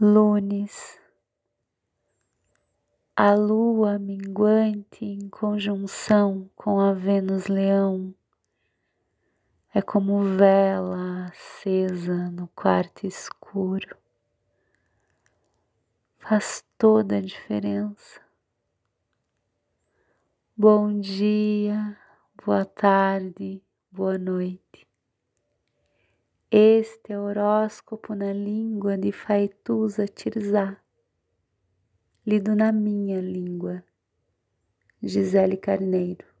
Lunes, a lua minguante em conjunção com a Vênus Leão é como vela acesa no quarto escuro. Faz toda a diferença. Bom dia, boa tarde, boa noite. Este é o horóscopo na língua de Faituza Tirzá, lido na minha língua. Gisele Carneiro.